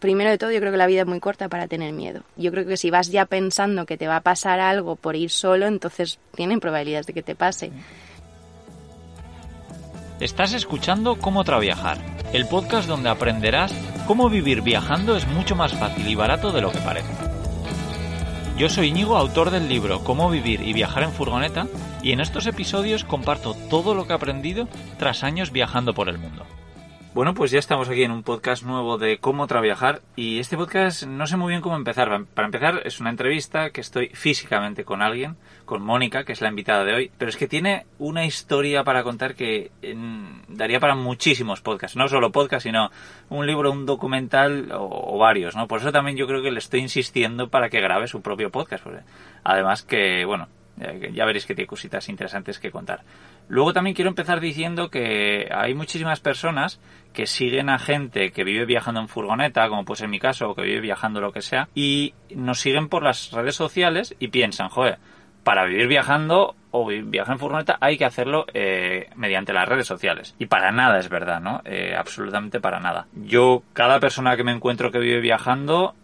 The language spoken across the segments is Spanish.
Primero de todo, yo creo que la vida es muy corta para tener miedo. Yo creo que si vas ya pensando que te va a pasar algo por ir solo, entonces tienen probabilidades de que te pase. Estás escuchando Cómo Traviajar, el podcast donde aprenderás cómo vivir viajando es mucho más fácil y barato de lo que parece. Yo soy Íñigo, autor del libro Cómo vivir y viajar en furgoneta, y en estos episodios comparto todo lo que he aprendido tras años viajando por el mundo. Bueno, pues ya estamos aquí en un podcast nuevo de cómo traviajar y este podcast no sé muy bien cómo empezar. Para empezar es una entrevista que estoy físicamente con alguien, con Mónica, que es la invitada de hoy, pero es que tiene una historia para contar que daría para muchísimos podcasts, no solo podcast, sino un libro, un documental o, varios, ¿no? Por eso también yo creo que le estoy insistiendo para que grabe su propio podcast, además que, bueno, ya veréis que tiene cositas interesantes que contar. Luego también quiero empezar diciendo que hay muchísimas personas que siguen a gente que vive viajando en furgoneta, como puede ser mi caso, o que vive viajando lo que sea, y nos siguen por las redes sociales y piensan, joder, para vivir viajando o viajar en furgoneta hay que hacerlo eh, mediante las redes sociales. Y para nada es verdad, ¿no? Eh, absolutamente para nada. Yo, cada persona que me encuentro que vive viajando,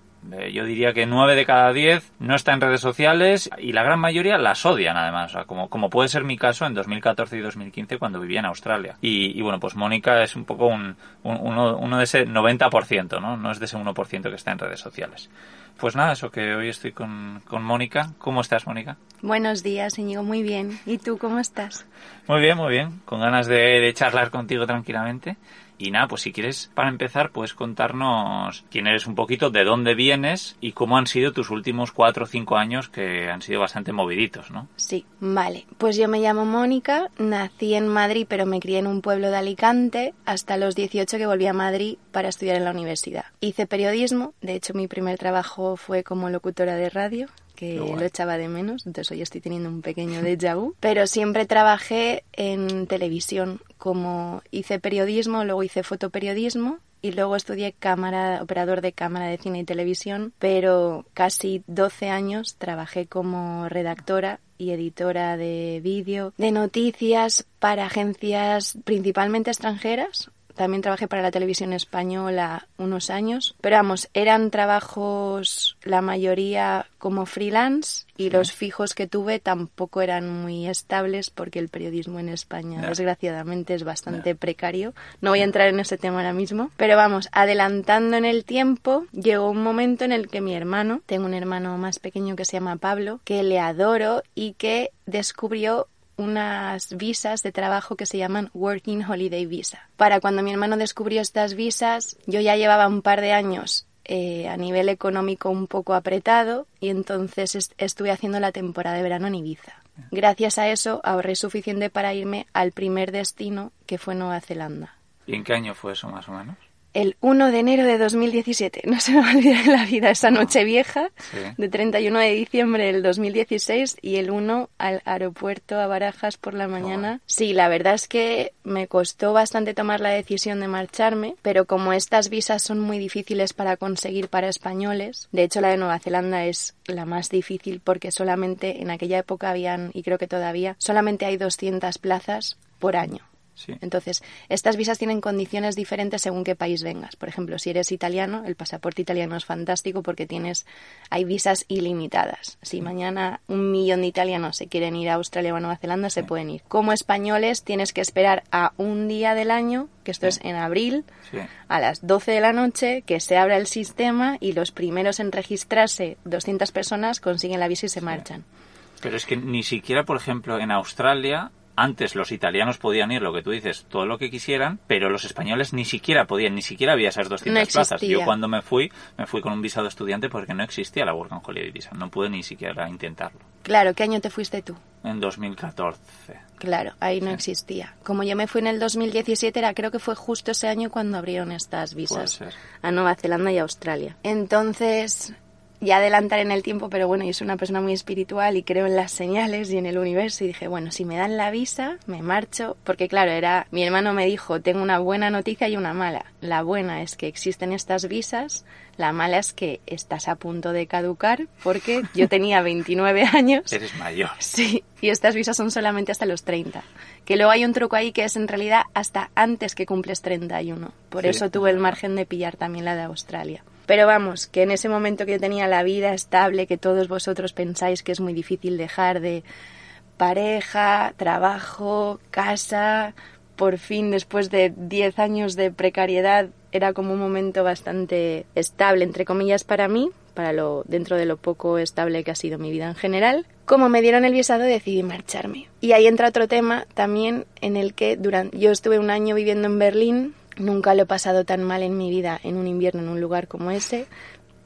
yo diría que 9 de cada 10 no está en redes sociales y la gran mayoría las odian además, como, como puede ser mi caso en 2014 y 2015 cuando vivía en Australia. Y, bueno, pues Mónica es un poco un, uno, uno, de ese 90%, ¿no? No es de ese 1% que está en redes sociales. Pues nada, eso que hoy estoy con, con Mónica. ¿Cómo estás, Mónica? Buenos días, Íñigo. Muy bien. ¿Y tú cómo estás? Muy bien, muy bien. Con ganas de, de charlar contigo tranquilamente. Y nada, pues si quieres, para empezar, puedes contarnos quién eres un poquito, de dónde vienes y cómo han sido tus últimos cuatro o cinco años que han sido bastante moviditos, ¿no? Sí, vale. Pues yo me llamo Mónica, nací en Madrid, pero me crié en un pueblo de Alicante hasta los 18 que volví a Madrid para estudiar en la universidad. Hice periodismo, de hecho mi primer trabajo fue como locutora de radio que lo echaba de menos, entonces hoy estoy teniendo un pequeño déjà vu, pero siempre trabajé en televisión, como hice periodismo, luego hice fotoperiodismo y luego estudié cámara, operador de cámara de cine y televisión, pero casi 12 años trabajé como redactora y editora de vídeo, de noticias para agencias principalmente extranjeras, también trabajé para la televisión española unos años, pero vamos, eran trabajos la mayoría como freelance y los fijos que tuve tampoco eran muy estables porque el periodismo en España desgraciadamente es bastante precario. No voy a entrar en ese tema ahora mismo, pero vamos, adelantando en el tiempo, llegó un momento en el que mi hermano, tengo un hermano más pequeño que se llama Pablo, que le adoro y que descubrió unas visas de trabajo que se llaman Working Holiday Visa. Para cuando mi hermano descubrió estas visas, yo ya llevaba un par de años eh, a nivel económico un poco apretado y entonces estuve haciendo la temporada de verano en Ibiza. Gracias a eso ahorré suficiente para irme al primer destino que fue Nueva Zelanda. ¿Y en qué año fue eso más o menos? El 1 de enero de 2017. No se me va a olvidar en la vida esa noche vieja de 31 de diciembre del 2016 y el 1 al aeropuerto a Barajas por la mañana. Sí, la verdad es que me costó bastante tomar la decisión de marcharme, pero como estas visas son muy difíciles para conseguir para españoles, de hecho la de Nueva Zelanda es la más difícil porque solamente en aquella época habían, y creo que todavía, solamente hay 200 plazas por año. Entonces, estas visas tienen condiciones diferentes según qué país vengas. Por ejemplo, si eres italiano, el pasaporte italiano es fantástico porque tienes, hay visas ilimitadas. Si mañana un millón de italianos se quieren ir a Australia o a Nueva Zelanda, se pueden ir. Como españoles, tienes que esperar a un día del año, que esto es en abril, a las 12 de la noche, que se abra el sistema y los primeros en registrarse, 200 personas, consiguen la visa y se marchan. Pero es que ni siquiera, por ejemplo, en Australia antes los italianos podían ir, lo que tú dices, todo lo que quisieran, pero los españoles ni siquiera podían, ni siquiera había esas 200 plazas. Yo cuando me fui, me fui con un visado estudiante porque no existía la Work and Holiday Visa. No pude ni siquiera intentarlo. Claro, ¿qué año te fuiste tú? En 2014. Claro, ahí no existía. Como yo me fui en el 2017, era, creo que fue justo ese año cuando abrieron estas visas a Nueva Zelanda y Australia. Entonces, ya adelantar en el tiempo, pero bueno, yo soy una persona muy espiritual y creo en las señales y en el universo y dije, bueno, si me dan la visa, me marcho, porque claro, era, mi hermano me dijo, tengo una buena noticia y una mala. La buena es que existen estas visas, la mala es que estás a punto de caducar porque yo tenía 29 años. Eres mayor. Sí, y estas visas son solamente hasta los 30. Que luego hay un truco ahí que es en realidad hasta antes que cumples 31. Por eso tuve el margen de pillar también la de Australia. Pero vamos, que en ese momento que yo tenía la vida estable, que todos vosotros pensáis que es muy difícil dejar de pareja, trabajo, casa, por fin después de 10 años de precariedad era como un momento bastante estable entre comillas para mí, para lo dentro de lo poco estable que ha sido mi vida en general. Como me dieron el visado decidí marcharme. Y ahí entra otro tema también en el que durante yo estuve un año viviendo en Berlín, nunca lo he pasado tan mal en mi vida en un invierno en un lugar como ese.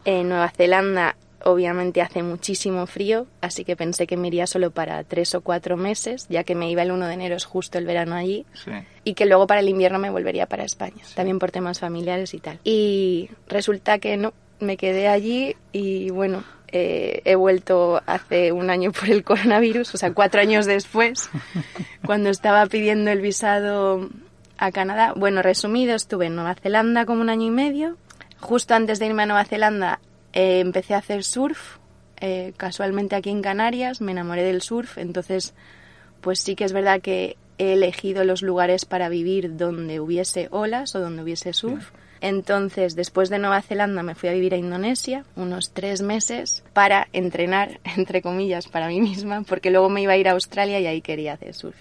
En Nueva Zelanda obviamente hace muchísimo frío, así que pensé que me iría solo para tres o cuatro meses, ya que me iba el 1 de enero, es justo el verano allí, y que luego para el invierno me volvería para España, también por temas familiares y tal. Y resulta que no, me quedé allí y bueno, eh, he vuelto hace un año por el coronavirus, o sea, cuatro años después, cuando estaba pidiendo el visado a Canadá. Bueno, resumido, estuve en Nueva Zelanda como un año y medio. Justo antes de irme a Nueva Zelanda eh, empecé a hacer surf, eh, casualmente aquí en Canarias, me enamoré del surf, entonces pues sí que es verdad que he elegido los lugares para vivir donde hubiese olas o donde hubiese surf. Entonces, después de Nueva Zelanda me fui a vivir a Indonesia unos tres meses para entrenar, entre comillas, para mí misma, porque luego me iba a ir a Australia y ahí quería hacer surf.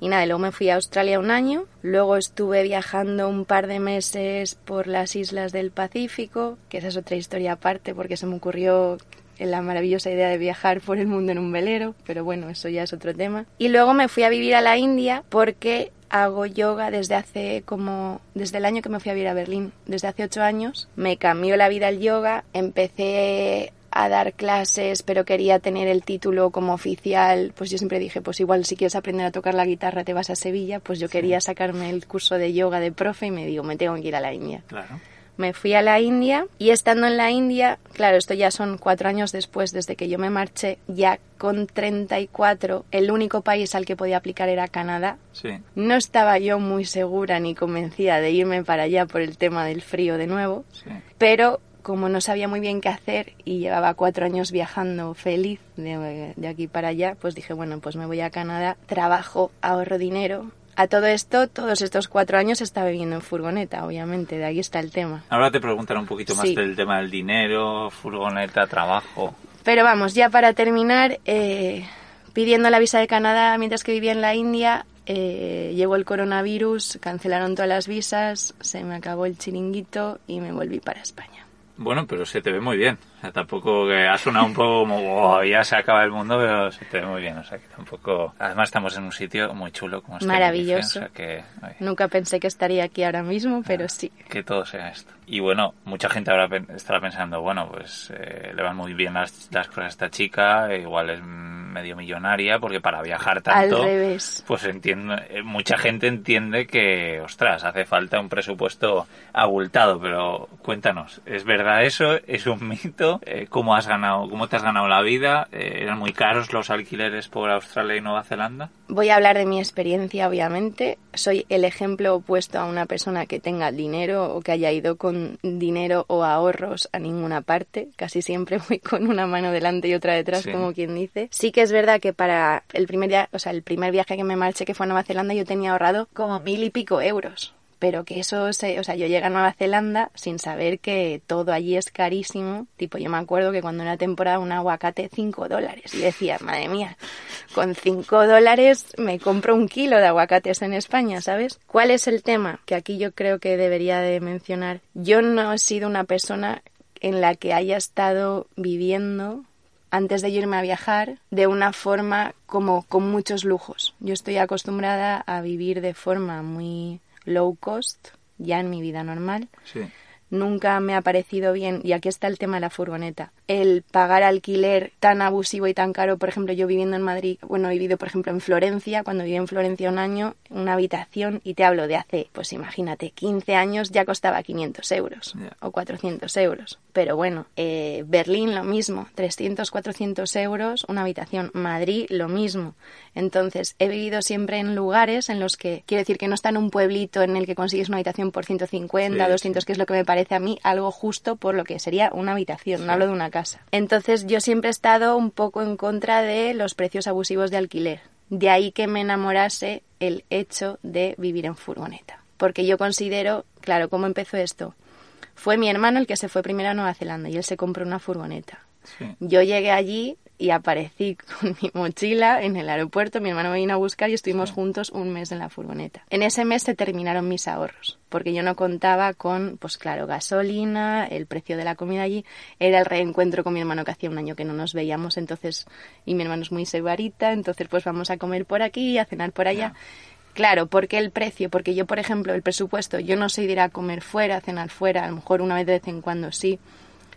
Y nada, luego me fui a Australia un año, luego estuve viajando un par de meses por las islas del Pacífico, que esa es otra historia aparte porque se me ocurrió la maravillosa idea de viajar por el mundo en un velero, pero bueno, eso ya es otro tema. Y luego me fui a vivir a la India porque hago yoga desde hace como desde el año que me fui a vivir a Berlín, desde hace ocho años. Me cambió la vida el yoga, empecé a dar clases, pero quería tener el título como oficial, pues yo siempre dije, pues igual si quieres aprender a tocar la guitarra te vas a Sevilla, pues yo quería sacarme el curso de yoga de profe y me digo, me tengo que ir a la India. Claro. Me fui a la India y estando en la India, claro, esto ya son cuatro años después desde que yo me marché, ya con 34, el único país al que podía aplicar era Canadá. Sí. No estaba yo muy segura ni convencida de irme para allá por el tema del frío de nuevo, Sí. pero como no sabía muy bien qué hacer y llevaba cuatro años viajando feliz de, de aquí para allá, pues dije, bueno, pues me voy a Canadá, trabajo, ahorro dinero. A todo esto, todos estos cuatro años estaba viviendo en furgoneta, obviamente, de ahí está el tema. Ahora te preguntaré un poquito más Sí. del tema del dinero, furgoneta, trabajo. Pero vamos, ya para terminar, eh, pidiendo la visa de Canadá mientras que vivía en la India, eh, llegó el coronavirus, cancelaron todas las visas, se me acabó el chiringuito y me volví para España. Bueno, pero se te ve muy bien. O sea, tampoco que ha sonado un poco como "Oh, ya se acaba el mundo, pero se te ve muy bien. O sea, que tampoco. Además, estamos en un sitio muy chulo como este. Maravilloso. O sea, que, Nunca pensé que estaría aquí ahora mismo, pero sí. que todo sea esto. Y bueno, mucha gente ahora estará pensando, bueno, pues eh, le van muy bien las, las cosas a esta chica, e igual es medio millonaria, porque para viajar tanto. Al revés. Pues entiendo, eh, mucha gente entiende que, ostras, hace falta un presupuesto abultado, pero cuéntanos, ¿es verdad eso? ¿Es un mito? Eh, ¿Cómo has ganado, cómo te has ganado la vida? Eh, ¿Eran muy caros los alquileres por Australia y Nueva Zelanda? Voy a hablar de mi experiencia, obviamente. Soy el ejemplo opuesto a una persona que tenga dinero o que haya ido con dinero o ahorros a ninguna parte. Casi siempre voy con una mano delante y otra detrás, Sí. como quien dice. Sí que es verdad que para el primer, día, o sea, el primer viaje que me marché, que fue a Nueva Zelanda, yo tenía ahorrado como mil y pico euros. Pero que eso, se, o sea, yo llegué a Nueva Zelanda sin saber que todo allí es carísimo. Tipo, yo me acuerdo que cuando era temporada un aguacate 5 dólares. Y decía, madre mía, con 5 dólares me compro un kilo de aguacates en España, ¿sabes? ¿Cuál es el tema? Que aquí yo creo que debería de mencionar. Yo no he sido una persona en la que haya estado viviendo antes de irme a viajar de una forma como con muchos lujos. Yo estoy acostumbrada a vivir de forma muy low cost ya en mi vida normal. Sí. Nunca me ha parecido bien, y aquí está el tema de la furgoneta, el pagar alquiler tan abusivo y tan caro. Por ejemplo, yo viviendo en Madrid, bueno, he vivido, por ejemplo, en Florencia, cuando viví en Florencia un año, una habitación, y te hablo de hace, pues imagínate, 15 años ya costaba 500 euros o 400 euros. Pero bueno, eh, Berlín lo mismo, 300, 400 euros, una habitación. Madrid lo mismo. Entonces, he vivido siempre en lugares en los que, quiero decir que no está en un pueblito en el que consigues una habitación por 150, Sí, 200, sí. que es lo que me parece a mí algo justo por lo que sería una habitación, no hablo de una casa. Entonces, yo siempre he estado un poco en contra de los precios abusivos de alquiler. De ahí que me enamorase el hecho de vivir en furgoneta. Porque yo considero, claro, ¿cómo empezó esto? Fue mi hermano el que se fue primero a Nueva Zelanda y él se compró una furgoneta. Sí. Yo llegué allí y aparecí con mi mochila en el aeropuerto, mi hermano me vino a buscar y estuvimos juntos un mes en la furgoneta. En ese mes se terminaron mis ahorros, porque yo no contaba con, pues claro, gasolina, el precio de la comida allí, era el reencuentro con mi hermano que hacía un año que no nos veíamos, entonces, y mi hermano es muy sebarita, entonces pues vamos a comer por aquí, a cenar por allá. Claro, ¿por qué el precio? Porque yo, por ejemplo, el presupuesto, yo no soy de ir a comer fuera, a cenar fuera, a lo mejor una vez de vez en cuando sí.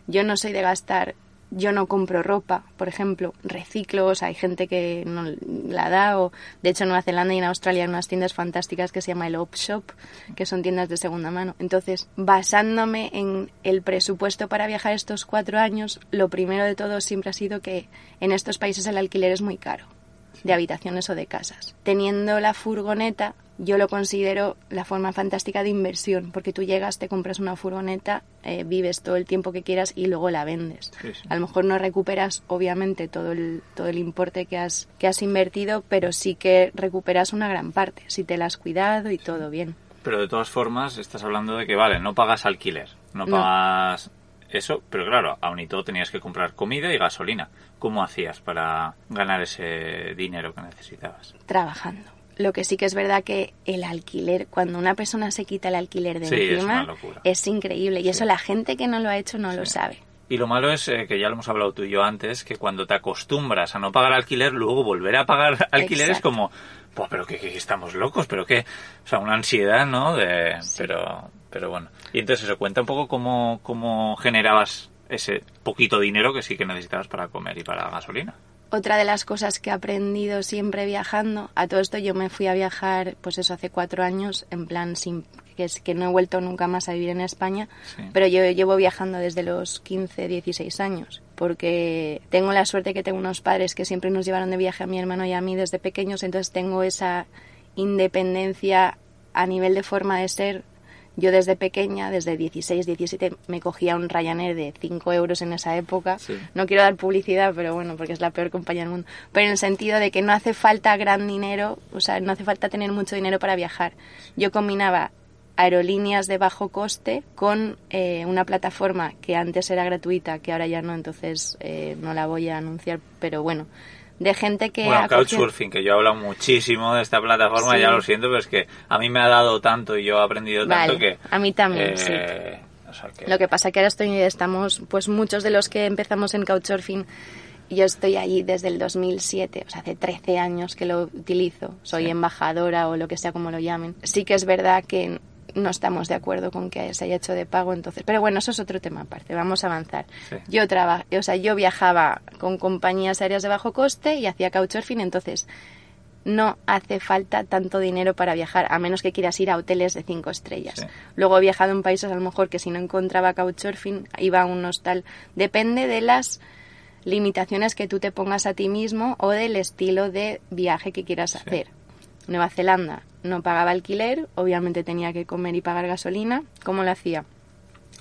Yo no soy de gastar yo no compro ropa, por ejemplo, reciclo, o sea, hay gente que no la da, o de hecho en Nueva Zelanda y en Australia hay unas tiendas fantásticas que se llama el Op Shop, que son tiendas de segunda mano. Entonces, basándome en el presupuesto para viajar estos cuatro años, lo primero de todo siempre ha sido que en estos países el alquiler es muy caro, de habitaciones o de casas. Teniendo la furgoneta, yo lo considero la forma fantástica de inversión, porque tú llegas, te compras una furgoneta, eh, vives todo el tiempo que quieras y luego la vendes. Sí, sí. A lo mejor no recuperas, obviamente, todo el, todo el importe que has, que has invertido, pero sí que recuperas una gran parte, si te la has cuidado y todo bien. Pero de todas formas, estás hablando de que, vale, no pagas alquiler, no No. pagas eso, pero claro, aún y todo tenías que comprar comida y gasolina. ¿Cómo hacías para ganar ese dinero que necesitabas? Trabajando. Lo que sí que es verdad que el alquiler, cuando una persona se quita el alquiler de Sí, encima, es increíble. Y eso la gente que no lo ha hecho no lo sabe. Y lo malo es eh, que ya lo hemos hablado tú y yo antes, que cuando te acostumbras a no pagar alquiler, luego volver a pagar alquiler es como, pues pero que, que estamos locos, pero que, o sea, una ansiedad, ¿no? De, pero, pero bueno. Y entonces eso, cuenta un poco cómo, cómo generabas ese poquito dinero que sí que necesitabas para comer y para gasolina. Otra de las cosas que he aprendido siempre viajando, a todo esto yo me fui a viajar, pues eso hace cuatro años, en plan sin que es que no he vuelto nunca más a vivir en España, Sí. pero yo llevo viajando desde los 15, 16 años, porque tengo la suerte que tengo unos padres que siempre nos llevaron de viaje a mi hermano y a mí desde pequeños, entonces tengo esa independencia a nivel de forma de ser. Yo desde pequeña, desde 16, 17, me cogía un Ryanair de 5 euros en esa época. Sí. No quiero dar publicidad, pero bueno, porque es la peor compañía del mundo. Pero en el sentido de que no hace falta gran dinero, o sea, no hace falta tener mucho dinero para viajar. Yo combinaba aerolíneas de bajo coste con eh, una plataforma que antes era gratuita, que ahora ya no, entonces eh, no la voy a anunciar, pero bueno, de gente que Bueno, Couchsurfing, que yo he hablado muchísimo de esta plataforma, Sí. ya lo siento, pero es que a mí me ha dado tanto y yo he aprendido tanto Vale, que... a mí también, eh, sí. o sea que- Lo que pasa que ahora estoy, estamos, pues muchos de los que empezamos en Couchsurfing, yo estoy allí desde el 2007, o sea, hace 13 años que lo utilizo, soy Sí. embajadora o lo que sea como lo llamen. Sí que es verdad que no estamos de acuerdo con que se haya hecho de pago, entonces, pero bueno, eso es otro tema aparte, vamos a avanzar. Sí. Yo traba, o sea, yo viajaba con compañías aéreas de bajo coste y hacía Couchsurfing, entonces no hace falta tanto dinero para viajar, a menos que quieras ir a hoteles de cinco estrellas. Sí. Luego he viajado en países a lo mejor que si no encontraba couchsurfing iba a un hostal. Depende de las limitaciones que tú te pongas a ti mismo o del estilo de viaje que quieras hacer. Nueva Zelanda no pagaba alquiler, obviamente tenía que comer y pagar gasolina. ¿Cómo lo hacía?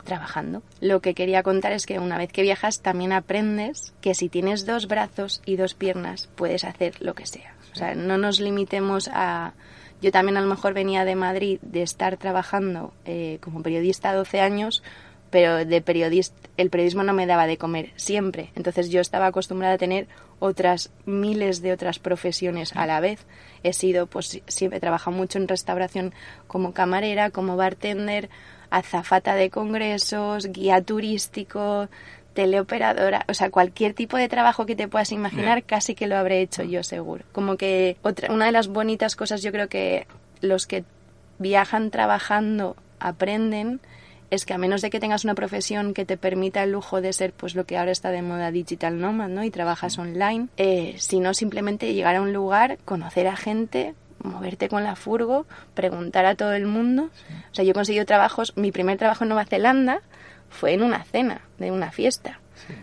Trabajando. Lo que quería contar es que una vez que viajas también aprendes que si tienes dos brazos y dos piernas puedes hacer lo que sea. O sea, no nos limitemos a... Yo también a lo mejor venía de Madrid de estar trabajando eh, como periodista 12 años, pero de periodista, el periodismo no me daba de comer siempre. Entonces yo estaba acostumbrada a tener otras miles de otras profesiones a la vez. He sido, pues siempre he trabajado mucho en restauración como camarera, como bartender, azafata de congresos, guía turístico, teleoperadora, o sea, cualquier tipo de trabajo que te puedas imaginar, Bien. casi que lo habré hecho yo seguro. Como que otra, una de las bonitas cosas yo creo que los que viajan trabajando aprenden es que a menos de que tengas una profesión que te permita el lujo de ser pues lo que ahora está de moda digital nomad, ¿no? Y trabajas online, eh, sino simplemente llegar a un lugar, conocer a gente, moverte con la furgo, preguntar a todo el mundo. O sea, yo he conseguido trabajos, mi primer trabajo en Nueva Zelanda fue en una cena de una fiesta.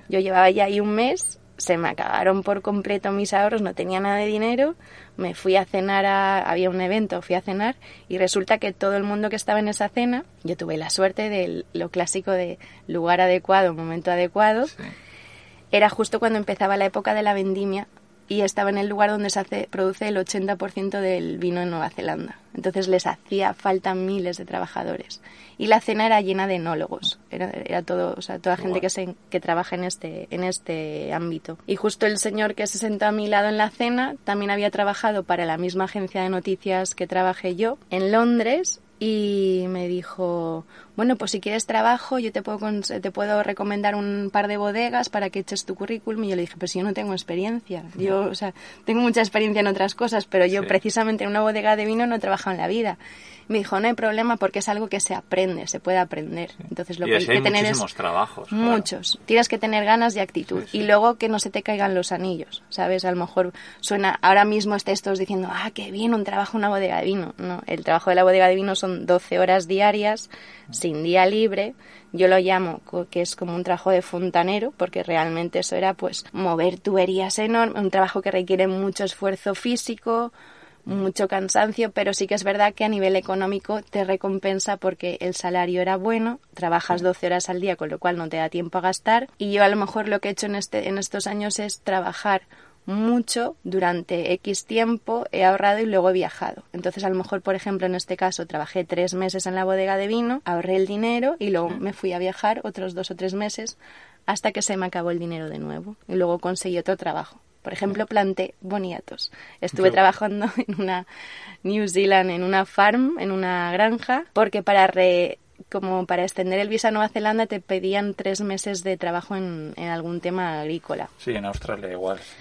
Yo llevaba ya ahí un mes, se me acabaron por completo mis ahorros, no tenía nada de dinero, me fui a cenar, a, había un evento, fui a cenar y resulta que todo el mundo que estaba en esa cena, yo tuve la suerte de lo clásico de lugar adecuado, momento adecuado, Sí. era justo cuando empezaba la época de la vendimia y estaba en el lugar donde se hace, produce el 80% del vino en Nueva Zelanda. Entonces les hacía falta miles de trabajadores. Y la cena era llena de enólogos. Era, era todo, o sea, toda gente que, se, que trabaja en este, en este ámbito. Y justo el señor que se sentó a mi lado en la cena también había trabajado para la misma agencia de noticias que trabajé yo en Londres y me dijo, bueno, pues si quieres trabajo, yo te puedo, te puedo recomendar un par de bodegas para que eches tu currículum. Y yo le dije, pues yo no tengo experiencia. Yo, o sea, tengo mucha experiencia en otras cosas, pero yo precisamente en una bodega de vino no he trabajado en la vida. Me dijo, no hay problema porque es algo que se aprende, se puede aprender. Entonces lo que hay que tener es trabajos. Muchos. Tienes que tener ganas y actitud. Y luego que no se te caigan los anillos, ¿sabes? A lo mejor suena, ahora mismo estés todos diciendo, ah, qué bien, un trabajo en una bodega de vino. No, el trabajo de la bodega de vino son 12 horas diarias, sin día libre. Yo lo llamo que es como un trabajo de fontanero, porque realmente eso era pues mover tuberías enormes, un trabajo que requiere mucho esfuerzo físico, mucho cansancio, pero sí que es verdad que a nivel económico te recompensa porque el salario era bueno, trabajas 12 horas al día, con lo cual no te da tiempo a gastar. Y yo a lo mejor lo que he hecho en, este, en estos años es trabajar mucho durante X tiempo, he ahorrado y luego he viajado. Entonces, a lo mejor, por ejemplo, en este caso, trabajé tres meses en la bodega de vino, ahorré el dinero y luego me fui a viajar otros dos o tres meses hasta que se me acabó el dinero de nuevo y luego conseguí otro trabajo. Por ejemplo, planté boniatos. Estuve trabajando en una New Zealand, en una farm, en una granja, porque para como para extender el visa a Nueva Zelanda te pedían tres meses de trabajo en, en algún tema agrícola. Sí, en Australia igual. Sí,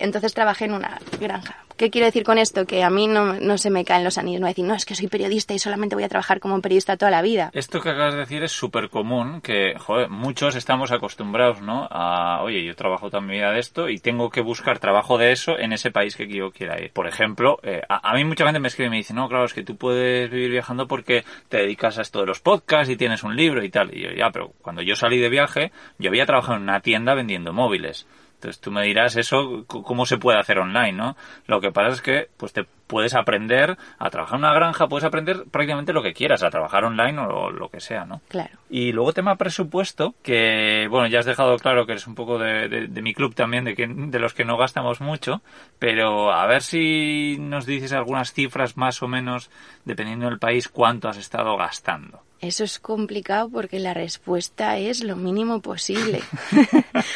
entonces trabajé en una granja. ¿Qué quiero decir con esto? Que a mí no, no se me caen los anillos. No decir, no, es que soy periodista y solamente voy a trabajar como periodista toda la vida. Esto que acabas de decir es súper común, que, joder, muchos estamos acostumbrados, ¿no? A, oye, yo trabajo toda mi vida de esto y tengo que buscar trabajo de eso en ese país que yo quiera ir. Por ejemplo, eh, a, mí mucha gente me escribe y me dice, no, claro, es que tú puedes vivir viajando porque te dedicas a esto de los podcasts y tienes un libro y tal. Y yo, ya, pero cuando yo salí de viaje, yo había trabajado en una tienda vendiendo móviles. Entonces tú me dirás eso, cómo se puede hacer online, ¿no? Lo que pasa es que pues te puedes aprender a trabajar en una granja, puedes aprender prácticamente lo que quieras, a trabajar online o lo que sea, ¿no? Claro. Y luego tema presupuesto, que bueno, ya has dejado claro que eres un poco de, mi club también, de, que, de los que no gastamos mucho, pero a ver si nos dices algunas cifras más o menos, dependiendo del país, cuánto has estado gastando. Eso es complicado porque la respuesta es lo mínimo posible.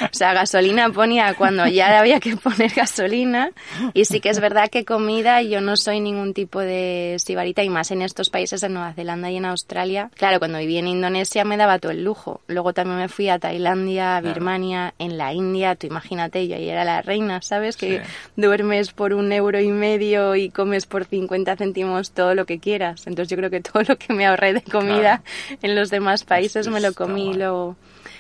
o sea, gasolina ponía cuando ya había que poner gasolina y sí que es verdad que comida yo no soy ningún tipo de sibarita y más en estos países en Nueva Zelanda y en Australia. Claro, cuando viví en Indonesia me daba todo el lujo. Luego también me fui a Tailandia, a Birmania, en la India, tú imagínate, yo ahí era la reina, ¿sabes? Que duermes por un euro y medio y comes por 50 céntimos todo lo que quieras. Entonces yo creo que todo lo que me ahorré de comida en los demás países me lo comí lo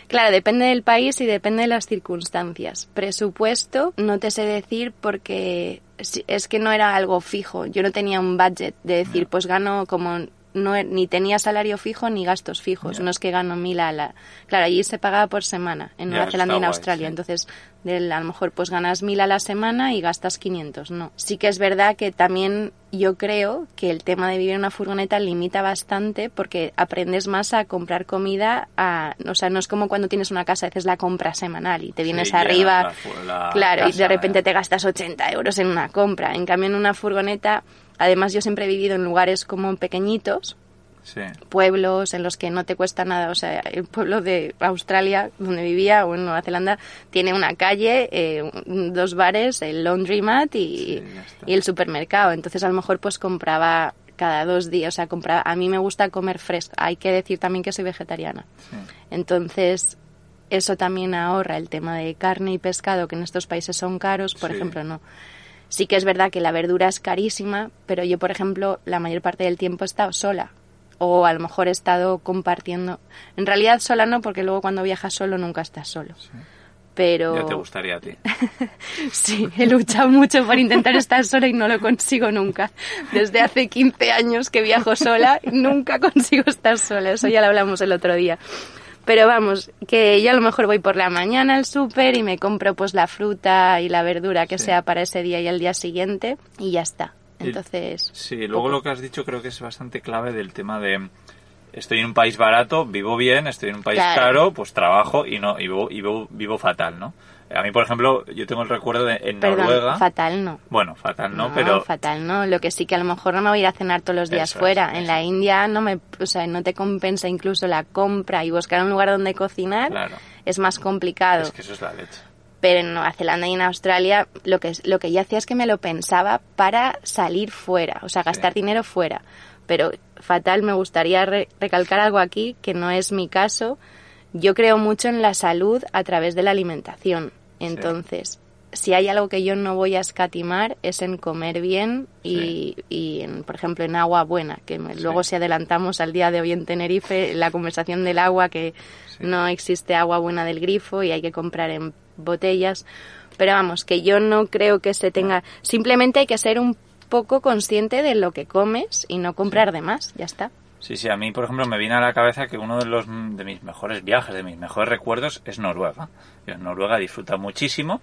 Claro, depende del país y depende de las circunstancias. Presupuesto, no te sé decir porque es que no era algo fijo. Yo no tenía un budget de decir, pues gano como no, ni tenía salario fijo ni gastos fijos. No es que gano mil a la... Claro, allí se pagaba por semana, en Nueva Zelanda y en Australia. Entonces, a lo mejor pues ganas mil a la semana y gastas 500. No. Sí que es verdad que también yo creo que el tema de vivir en una furgoneta limita bastante porque aprendes más a comprar comida. A, o sea, no es como cuando tienes una casa, haces la compra semanal y te vienes arriba. claro, y de repente te gastas 80 euros en una compra. En cambio, en una furgoneta Además, yo siempre he vivido en lugares como pequeñitos, pueblos en los que no te cuesta nada. O sea, el pueblo de Australia, donde vivía, o en Nueva Zelanda, tiene una calle, eh, dos bares, el laundromat y, y el supermercado. Entonces, a lo mejor, pues compraba cada dos días, o sea, compraba. A mí me gusta comer fresco. Hay que decir también que soy vegetariana. Entonces, eso también ahorra el tema de carne y pescado, que en estos países son caros, por ejemplo, no. Sí que es verdad que la verdura es carísima, pero yo, por ejemplo, la mayor parte del tiempo he estado sola. O a lo mejor he estado compartiendo. En realidad sola no, porque luego cuando viajas solo nunca estás solo. Pero... Ya te gustaría a ti. sí, he luchado mucho por intentar estar sola y no lo consigo nunca. Desde hace 15 años que viajo sola, nunca consigo estar sola. Eso ya lo hablamos el otro día. Pero vamos, que yo a lo mejor voy por la mañana al súper y me compro pues la fruta y la verdura que sea para ese día y el día siguiente y ya está. Entonces... Sí, luego lo que has dicho creo que es bastante clave del tema de estoy en un país barato, vivo bien, estoy en un país Claro. caro, pues trabajo y no y vivo, y vivo, vivo fatal, ¿no? A mí, por ejemplo, yo tengo el recuerdo de en Perdón, Noruega. fatal no. Bueno, fatal no, pero fatal no. Lo que sí que a lo mejor no me voy a ir a cenar todos los días Eso fuera. en eso. la India no me, o sea, no te compensa incluso la compra y buscar un lugar donde cocinar. Claro. Es más complicado. es que eso es la leche. Pero en Nueva Zelanda y en Australia lo que, lo que yo hacía es que me lo pensaba para salir fuera, o sea, gastar Sí. dinero fuera. Pero fatal, me gustaría re- recalcar algo aquí que no es mi caso. Yo creo mucho en la salud a través de la alimentación. Entonces, si hay algo que yo no voy a escatimar es en comer bien y, y en, por ejemplo, en agua buena. Que me- Sí. luego si adelantamos al día de hoy en Tenerife, la conversación del agua, que no existe agua buena del grifo y hay que comprar en botellas. Pero vamos, que yo no creo que se tenga... Simplemente hay que ser un poco consciente de lo que comes y no comprar de más, ya está. Sí, sí, a mí, por ejemplo, me viene a la cabeza que uno de los de mis mejores viajes, de mis mejores recuerdos es Noruega. Yo en Noruega disfruta muchísimo,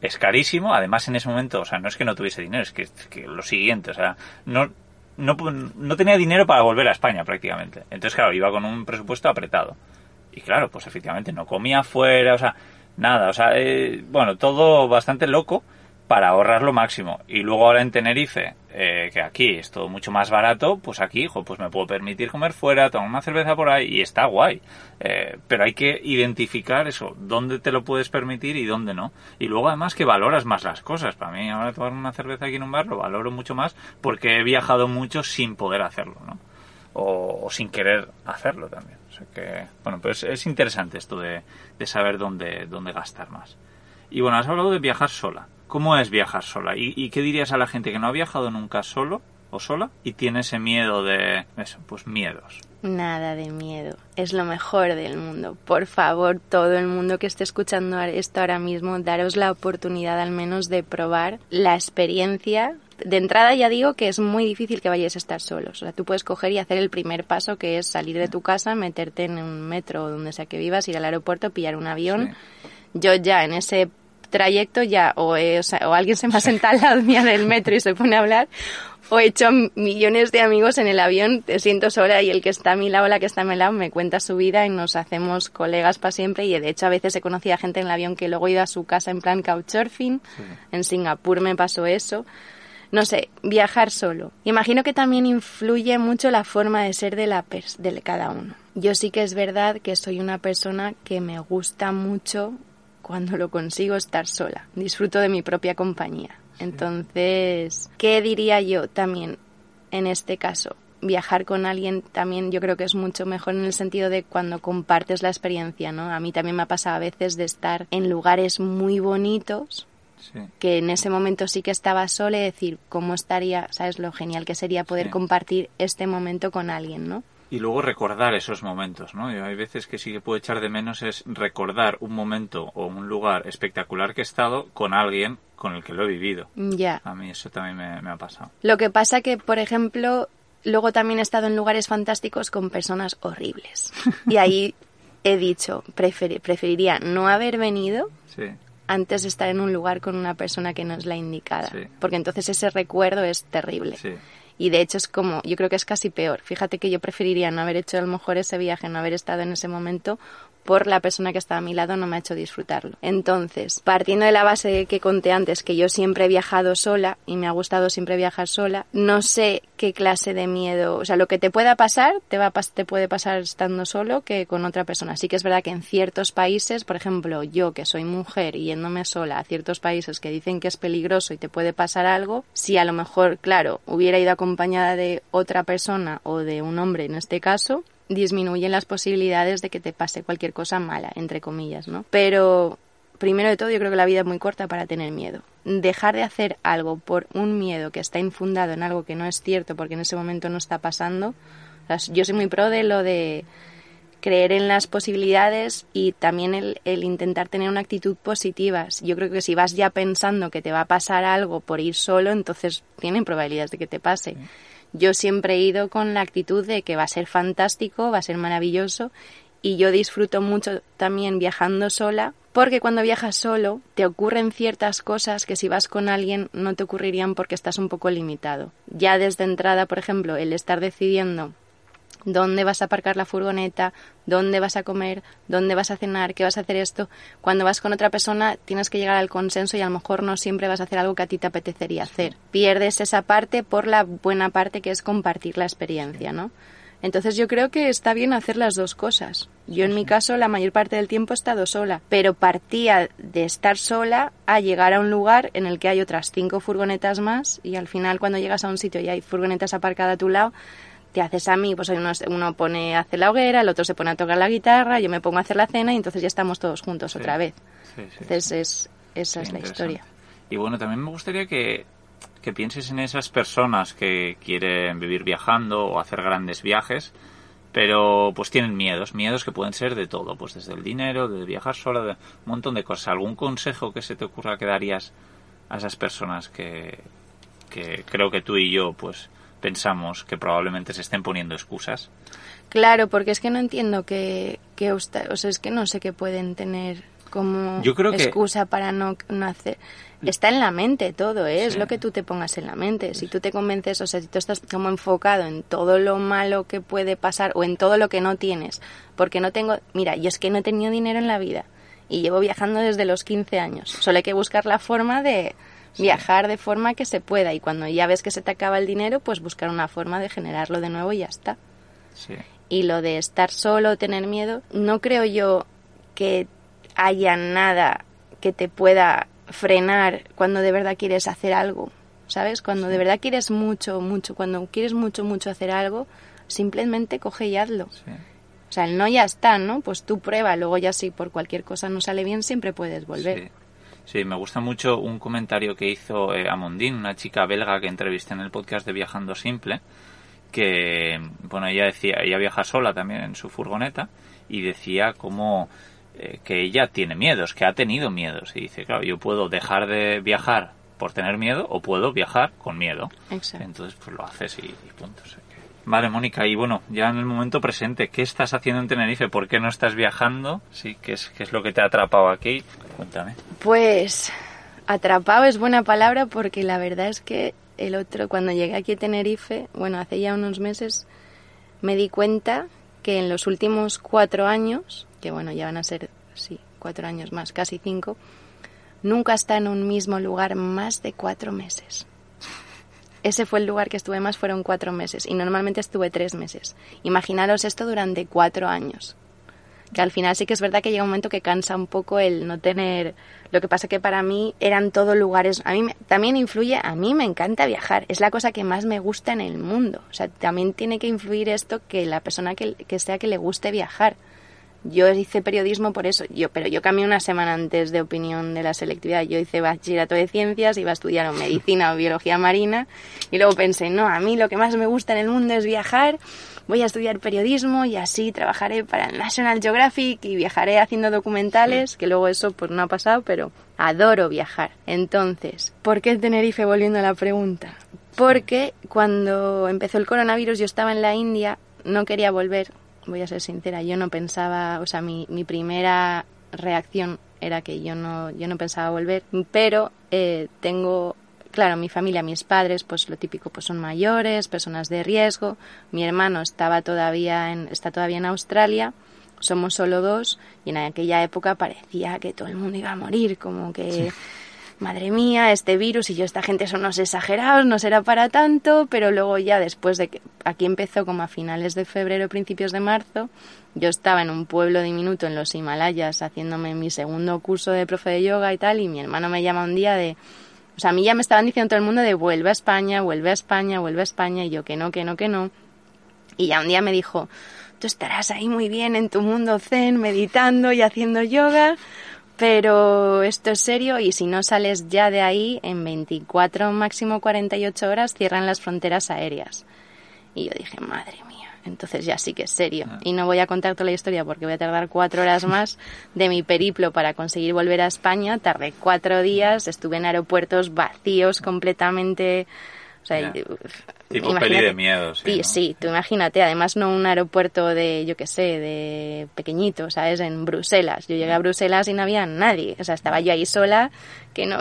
es carísimo, además en ese momento, o sea, no es que no tuviese dinero, es que, que lo siguiente, o sea, no, no, no tenía dinero para volver a España prácticamente. Entonces, claro, iba con un presupuesto apretado. Y claro, pues efectivamente no comía afuera, o sea, nada, o sea, eh, bueno, todo bastante loco para ahorrar lo máximo. Y luego ahora en Tenerife, eh, que aquí es todo mucho más barato, pues aquí, hijo, pues me puedo permitir comer fuera, tomar una cerveza por ahí y está guay. Eh, pero hay que identificar eso, dónde te lo puedes permitir y dónde no. Y luego además que valoras más las cosas. Para mí ahora tomar una cerveza aquí en un bar lo valoro mucho más porque he viajado mucho sin poder hacerlo, ¿no? O, sin querer hacerlo también. O sea que, bueno, pues es interesante esto de, de saber dónde, dónde gastar más. Y bueno, has hablado de viajar sola. ¿Cómo es viajar sola? ¿Y, y qué dirías a la gente que no ha viajado nunca solo o sola y tiene ese miedo de... Eso, pues miedos. Nada de miedo. Es lo mejor del mundo. Por favor, todo el mundo que esté escuchando esto ahora mismo, daros la oportunidad al menos de probar la experiencia. De entrada ya digo que es muy difícil que vayáis a estar solos. O sea, tú puedes coger y hacer el primer paso que es salir de tu casa, meterte en un metro o donde sea que vivas, ir al aeropuerto, pillar un avión. Sí. Yo ya en ese trayecto ya o, he- o, sea, o alguien se me ha sentado al lado mía del metro y se pone a hablar o he hecho millones de amigos en el avión, te siento sola y el que está a mi lado, la que está a mi lado, me cuenta su vida y nos hacemos colegas para siempre y de hecho a veces he conocido a gente en el avión que luego he ido a su casa en plan couchsurfing, en Singapur me pasó eso. No sé, viajar solo. Imagino que también influye mucho la forma de ser de, la pers- de cada uno. Yo sí que es verdad que soy una persona que me gusta mucho cuando lo consigo estar sola. Disfruto de mi propia compañía. Entonces, ¿qué diría yo también en este caso? Viajar con alguien también yo creo que es mucho mejor en el sentido de cuando compartes la experiencia, ¿no? A mí también me ha pasado a veces de estar en lugares muy bonitos Sí. que en ese momento sí que estaba sola y decir cómo estaría, sabes lo genial que sería poder Sí. compartir este momento con alguien, ¿no? Y luego recordar esos momentos, ¿no? Yo hay veces que sí que puedo echar de menos es recordar un momento o un lugar espectacular que he estado con alguien con el que lo he vivido. Ya. A mí eso también me, me ha pasado. Lo que pasa que, por ejemplo, luego también he estado en lugares fantásticos con personas horribles. Y ahí he dicho, prefer- preferiría no haber venido Sí. antes de estar en un lugar con una persona que no es la indicada. Sí. Porque entonces ese recuerdo es terrible. Sí. Y de hecho es como, yo creo que es casi peor. Fíjate que yo preferiría no haber hecho a lo mejor ese viaje, no haber estado en ese momento por la persona que estaba a mi lado no me ha hecho disfrutarlo. Entonces, partiendo de la base que conté antes, que yo siempre he viajado sola y me ha gustado siempre viajar sola, no sé qué clase de miedo, o sea, lo que te pueda pasar, te, va te puede pasar estando solo que con otra persona. Sí que es verdad que en ciertos países, por ejemplo, yo que soy mujer y yéndome sola a ciertos países que dicen que es peligroso y te puede pasar algo, si a lo mejor, claro, hubiera ido acompañada de otra persona o de un hombre en este caso, disminuyen las posibilidades de que te pase cualquier cosa mala, entre comillas, ¿no? Pero primero de todo, yo creo que la vida es muy corta para tener miedo. Dejar de hacer algo por un miedo que está infundado en algo que no es cierto porque en ese momento no está pasando. yo soy muy pro de lo de creer en las posibilidades y también el, el intentar tener una actitud positiva. Yo creo que si vas ya pensando que te va a pasar algo por ir solo, entonces tienen probabilidades de que te pase. Yo siempre he ido con la actitud de que va a ser fantástico, va a ser maravilloso y yo disfruto mucho también viajando sola porque cuando viajas solo te ocurren ciertas cosas que si vas con alguien no te ocurrirían porque estás un poco limitado. Ya desde entrada, por ejemplo, el estar decidiendo dónde vas a aparcar la furgoneta, dónde vas a comer, dónde vas a cenar, qué vas a hacer esto. Cuando vas con otra persona tienes que llegar al consenso y a lo mejor no siempre vas a hacer algo que a ti te apetecería hacer. Pierdes esa parte por la buena parte que es compartir la experiencia, ¿no? Entonces yo creo que está bien hacer las dos cosas. Yo en mi caso la mayor parte del tiempo he estado sola, pero partía de estar sola a llegar a un lugar en el que hay otras cinco furgonetas más y al final cuando llegas a un sitio y hay furgonetas aparcadas a tu lado, te haces a mí, pues uno, uno pone a hacer la hoguera, el otro se pone a tocar la guitarra, yo me pongo a hacer la cena y entonces ya estamos todos juntos otra vez. entonces es, esa es la historia. Y bueno, también me gustaría que, que pienses en esas personas que quieren vivir viajando o hacer grandes viajes, pero pues tienen miedos, miedos que pueden ser de todo, pues desde el dinero, de viajar sola, de un montón de cosas. ¿Algún consejo que se te ocurra que darías a esas personas que, que creo que tú y yo pues pensamos que probablemente se estén poniendo excusas. Claro, porque es que no entiendo que, que o sea, es que no sé qué pueden tener como excusa para no, no, hacer. Está en la mente todo, ¿eh? es lo que tú te pongas en la mente. Si tú te convences, o sea, si tú estás como enfocado en todo lo malo que puede pasar o en todo lo que no tienes, porque no tengo, mira, yo es que no he tenido dinero en la vida y llevo viajando desde los 15 años. Solo hay que buscar la forma de, viajar de forma que se pueda y cuando ya ves que se te acaba el dinero, pues buscar una forma de generarlo de nuevo y ya está. Y lo de estar solo, tener miedo, no creo yo que haya nada que te pueda frenar cuando de verdad quieres hacer algo, ¿sabes? Cuando de verdad quieres mucho, mucho, cuando quieres mucho, mucho hacer algo, simplemente coge y hazlo. O sea, el no ya está, ¿no? Pues tú prueba, luego ya si por cualquier cosa no sale bien, siempre puedes volver. Sí, me gusta mucho un comentario que hizo eh, una chica belga que entrevisté en el podcast de Viajando Simple, que, bueno, ella decía, ella viaja sola también en su furgoneta y decía como eh, que ella tiene miedos, que ha tenido miedos. Y dice, claro, yo puedo dejar de viajar por tener miedo o puedo viajar con miedo. Exacto. Entonces, pues lo haces y, y punto. Vale, Mónica, y bueno, ya en el momento presente, ¿qué estás haciendo en Tenerife? ¿Por qué no estás viajando? Sí, ¿qué es, qué es lo que te ha atrapado aquí? Cuéntame. Pues atrapado es buena palabra porque la verdad es que el otro, cuando llegué aquí a Tenerife, bueno, hace ya unos meses, me di cuenta que en los últimos cuatro años, que bueno, ya van a ser, sí, cuatro años más, casi cinco, nunca está en un mismo lugar más de cuatro meses. Ese fue el lugar que estuve más, fueron cuatro meses y normalmente estuve tres meses. Imaginaros esto durante cuatro años. Que al final sí que es verdad que llega un momento que cansa un poco el no tener... Lo que pasa que para mí eran todos lugares... A mí también influye, a mí me encanta viajar, es la cosa que más me gusta en el mundo. O sea, también tiene que influir esto que la persona que, que sea que le guste viajar yo hice periodismo por eso, pero yo cambié una semana antes de opinión de la selectividad. Yo hice bachillerato de ciencias, iba a estudiar medicina o biología marina y luego pensé, no, a mí lo que más me gusta en el mundo es viajar, voy a estudiar periodismo y así trabajaré para el National Geographic y viajaré haciendo documentales, que luego eso pues no ha pasado, pero adoro viajar. Entonces, ¿por qué Tenerife volviendo a la pregunta? Porque cuando empezó el coronavirus yo estaba en la India, no quería volver voy a ser sincera, yo no pensaba, o sea, mi, mi primera reacción era que yo no, yo no pensaba volver, pero eh, tengo, claro, mi familia, mis padres, pues lo típico, pues son mayores, personas de riesgo, mi hermano estaba todavía en, está todavía en Australia, somos solo dos y en aquella época parecía que todo el mundo iba a morir, como que madre mía, este virus y yo, esta gente son unos exagerados, no será para tanto, pero luego ya después de que aquí empezó como a finales de febrero, principios de marzo, yo estaba en un pueblo diminuto en los Himalayas haciéndome mi segundo curso de profe de yoga y tal, y mi hermano me llama un día de... O sea, a mí ya me estaban diciendo todo el mundo de vuelve a España, vuelve a España, vuelve a España, y yo que no, que no, que no. Y ya un día me dijo, tú estarás ahí muy bien en tu mundo zen, meditando y haciendo yoga, pero esto es serio y si no sales ya de ahí, en 24, máximo 48 horas, cierran las fronteras aéreas. Y yo dije, madre mía, entonces ya sí que es serio. Ah. Y no voy a contar toda la historia porque voy a tardar cuatro horas más de mi periplo para conseguir volver a España. Tardé cuatro días, estuve en aeropuertos vacíos completamente O sea, Tipo peli de miedo, sí, Sí, ¿no? sí, tú imagínate, además no un aeropuerto de, yo qué sé, de pequeñito, ¿sabes? En Bruselas. Yo llegué a Bruselas y no había nadie. O sea, estaba yo ahí sola, que no,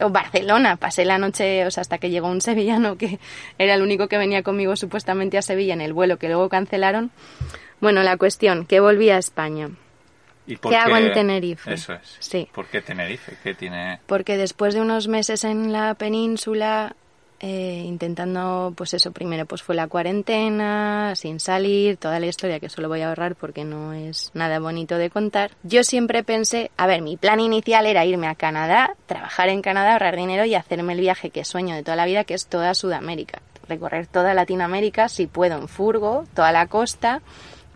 o Barcelona, pasé la noche, o sea, hasta que llegó un sevillano que era el único que venía conmigo supuestamente a Sevilla en el vuelo que luego cancelaron. Bueno, la cuestión, que volví a España. ¿Y por ¿Qué hago en Tenerife? Eso es. Sí. ¿Por qué Tenerife? ¿Qué tiene...? porque después de unos meses en la península eh, intentando pues eso primero pues fue la cuarentena sin salir toda la historia que solo voy a ahorrar porque no es nada bonito de contar yo siempre pensé a ver mi plan inicial era irme a Canadá trabajar en Canadá ahorrar dinero y hacerme el viaje que sueño de toda la vida que es toda Sudamérica recorrer toda Latinoamérica si puedo en furgo toda la costa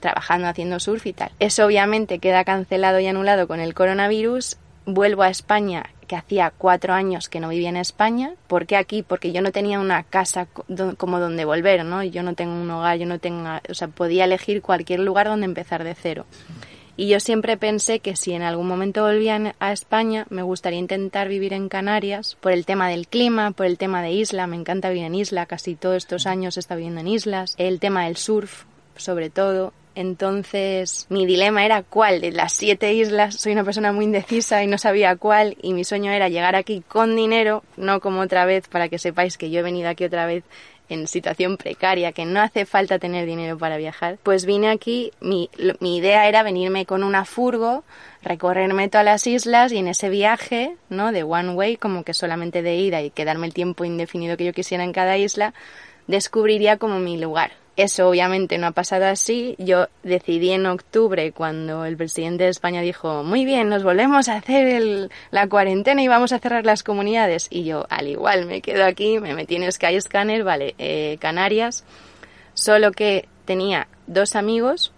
trabajando haciendo surf y tal. Eso obviamente queda cancelado y anulado con el coronavirus. Vuelvo a España, que hacía cuatro años que no vivía en España. ¿Por qué aquí? Porque yo no tenía una casa como donde volver, ¿no? Yo no tengo un hogar, yo no tengo... O sea, podía elegir cualquier lugar donde empezar de cero. Y yo siempre pensé que si en algún momento volvían a España, me gustaría intentar vivir en Canarias por el tema del clima, por el tema de isla. Me encanta vivir en isla, casi todos estos años he estado viviendo en islas. El tema del surf, sobre todo. Entonces, mi dilema era cuál de las siete islas. Soy una persona muy indecisa y no sabía cuál. Y mi sueño era llegar aquí con dinero, no como otra vez, para que sepáis que yo he venido aquí otra vez en situación precaria, que no hace falta tener dinero para viajar, pues vine aquí, mi, mi idea era venirme con una furgo, recorrerme todas las islas y en ese viaje, ¿no? De one way, como que solamente de ida y quedarme el tiempo indefinido que yo quisiera en cada isla, descubriría como mi lugar. Eso obviamente no ha pasado así. Yo decidí en octubre, cuando el presidente de España dijo, muy bien, nos volvemos a hacer la cuarentena y vamos a cerrar las comunidades. Y yo, al igual, me quedo aquí, me metí en Skyscanner, vale, eh, Canarias. Solo que tenía dos amigos.